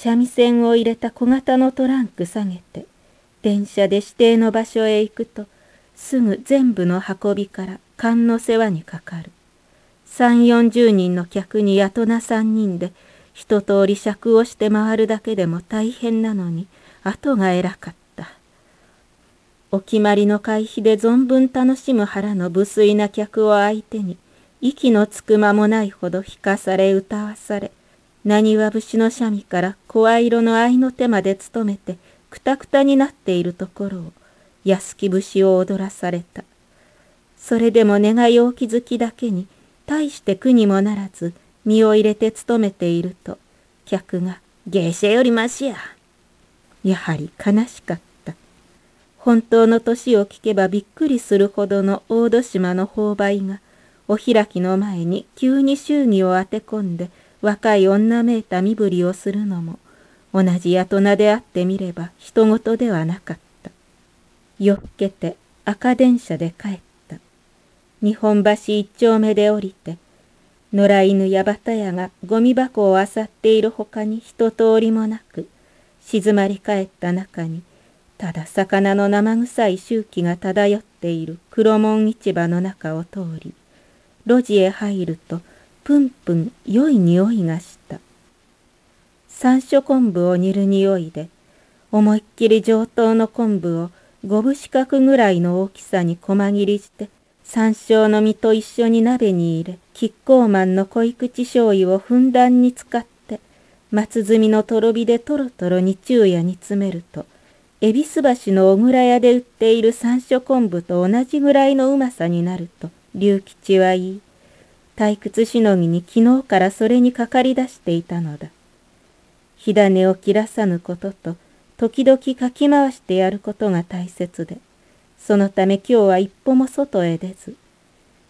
三味線を入れた小型のトランク下げて電車で指定の場所へ行くとすぐ全部の運びから勘の世話にかかる。三四十人の客にやとな三人で一通り尺をして回るだけでも大変なのに後が偉かった。お決まりの会費で存分楽しむ腹の無粋な客を相手に息のつく間もないほど弾かされ歌わされ何は節の三味から声色の合いの手まで務めてくたくたになっているところを安き節を踊らされた。それでも願いお気づきだけに大して苦にもならず身を入れて勤めていると客が「芸者よりましや」やはり悲しかった。本当の年を聞けばびっくりするほどの大戸島の購買がお開きの前に急に祝儀を当て込んで若い女めいた身振りをするのも同じ大人であってみれば人事ではなかった。夜更けて赤電車で帰った。日本橋一丁目で降りて野良犬や綿屋がゴミ箱を漁っているほかに一通りもなく静まり返った中にただ魚の生臭い周期が漂っている黒門市場の中を通り路地へ入るとぷんぷん良い匂いがした。山椒昆布を煮る匂いで思いっきり上等の昆布を五分四角ぐらいの大きさに細切りして山椒の実と一緒に鍋に入れキッコーマンの濃い口醤油をふんだんに使って松摘みのとろ火でとろとろに昼夜に詰めると恵比寿橋の小倉屋で売っている山椒昆布と同じぐらいのうまさになると龍吉は言い。退屈しのぎに昨日からそれにかかり出していたのだ。火種を切らさぬことと時々かき回してやることが大切でそのため今日は一歩も外へ出ず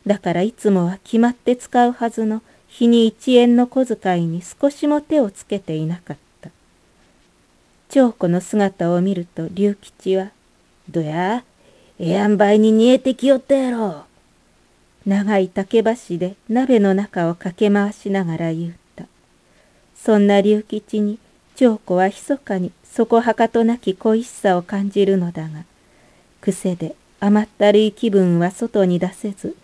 だからいつもは決まって使うはずの日に一円の小遣いに少しも手をつけていなかった。長子の姿を見ると龍吉は「どやええ塩梅に煮えてきよったやろ」長い竹橋で鍋の中を駆け回しながら言うた。そんな龍吉に長子は密かにそこはかとなき恋しさを感じるのだが癖で甘ったるい気分は外に出せず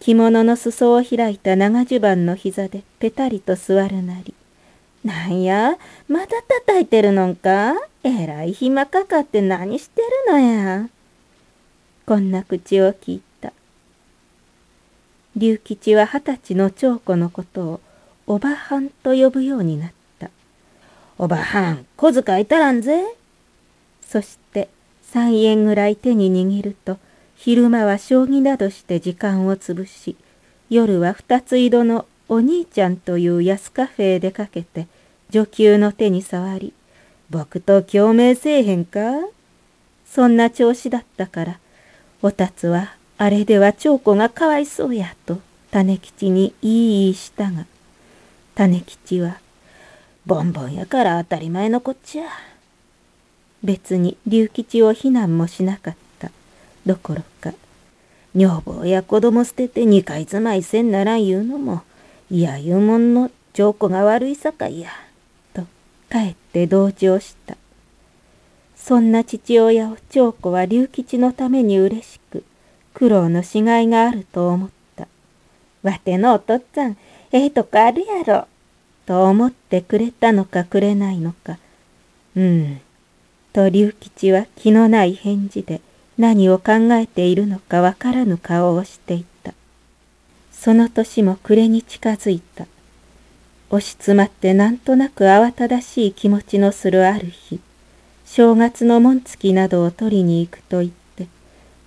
着物の裾を開いた長襦袢の膝でぺたりと座るなりなんやまだ叩いてるのんか？えらい暇かかって何してるのや。こんな口を聞いた龍吉は二十歳の長子のことをおばはんと呼ぶようになった。おばはん小遣い足らんぜ。そして3円ぐらい手に握ると昼間は将棋などして時間をつぶし夜は二つ井戸のお兄ちゃんという安カフェへ出かけて女給の手に触り僕と共鳴せえへんか？そんな調子だったからおたつはあれでは長子がかわいそうやと種吉に言い言いしたが種吉はボンボンやから当たり前のこっちゃ。別に龍吉を非難もしなかった。どころか女房や子供捨てて二回住まいせんならん言うのもいや言うもんの長子が悪いさかいや。とかえって同情した。そんな父親を長子は龍吉のために嬉しく苦労のしがいがあると思ったわてのお父っつぁんええとこあるやろと思ってくれたのかくれないのかうんと龍吉は気のない返事で何を考えているのかわからぬ顔をしていた。その年も暮れに近づいた。押し詰まってなんとなく慌ただしい気持ちのするある日、正月の紋付きなどを取りに行くと言って、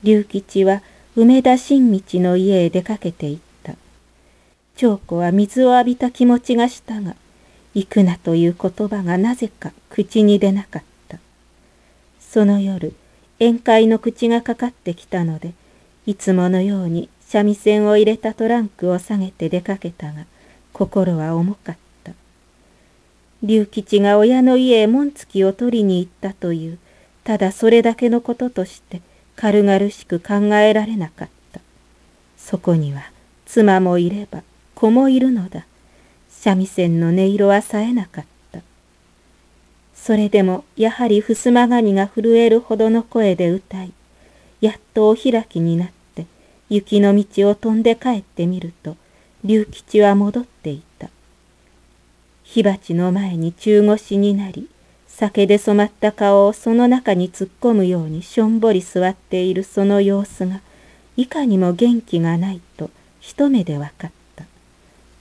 龍吉は梅田新道の家へ出かけて行った。長子は水を浴びた気持ちがしたが、行くなという言葉がなぜか口に出なかった。その夜宴会の口がかかってきたのでいつものように三味線を入れたトランクを下げて出かけたが心は重かった龍吉が親の家へ紋付きを取りに行ったというただそれだけのこととして軽々しく考えられなかった。そこには妻もいれば子もいるのだ。三味線の音色は冴えなかった。それでもやはり襖紙が震えるほどの声で歌い、やっとお開きになって雪の道を飛んで帰ってみると、龍吉は戻っていた。火鉢の前に中腰になり、酒で染まった顔をその中に突っ込むようにしょんぼり座っているその様子が、いかにも元気がないと一目でわかった。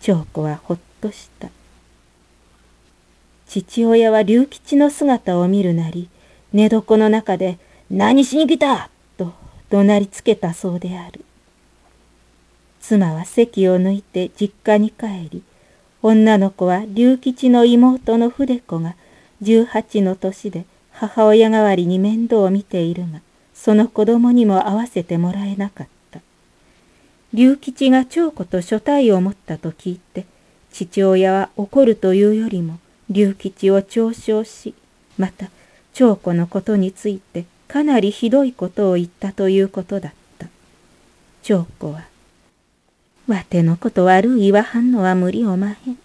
長子はほっとした。父親は龍吉の姿を見るなり、寝床の中で、何しに来た？と怒鳴りつけたそうである。妻は席を抜いて実家に帰り、女の子は龍吉の妹の筆子が18の年で母親代わりに面倒を見ているが、その子供にも会わせてもらえなかった。龍吉が長子と所帯を持ったと聞いて、父親は怒るというよりも、龍吉を嘲笑し、また長子のことについてかなりひどいことを言ったということだった。長子は、わてのこと悪い言わはんのは無理おまへん。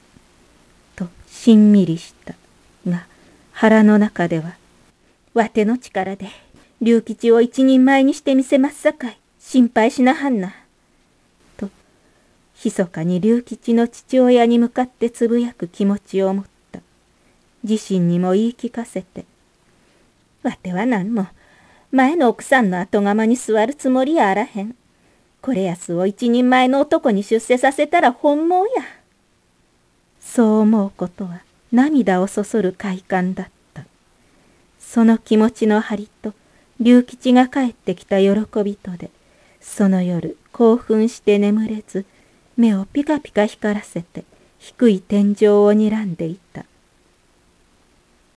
としんみりした。が、腹の中では、わての力で、龍吉を一人前にしてみせますさかい。心配しなはんな。と、密かに龍吉の父親に向かってつぶやく気持ちを持った。自身にも言い聞かせて。わては何も、前の奥さんの後釜に座るつもりやあらへん。これやすを一人前の男に出世させたら本望や。そう思うことは涙をそそる快感だった。その気持ちの張りと龍吉が帰ってきた喜びとで、その夜興奮して眠れず、目をピカピカ光らせて低い天井を睨んでいた。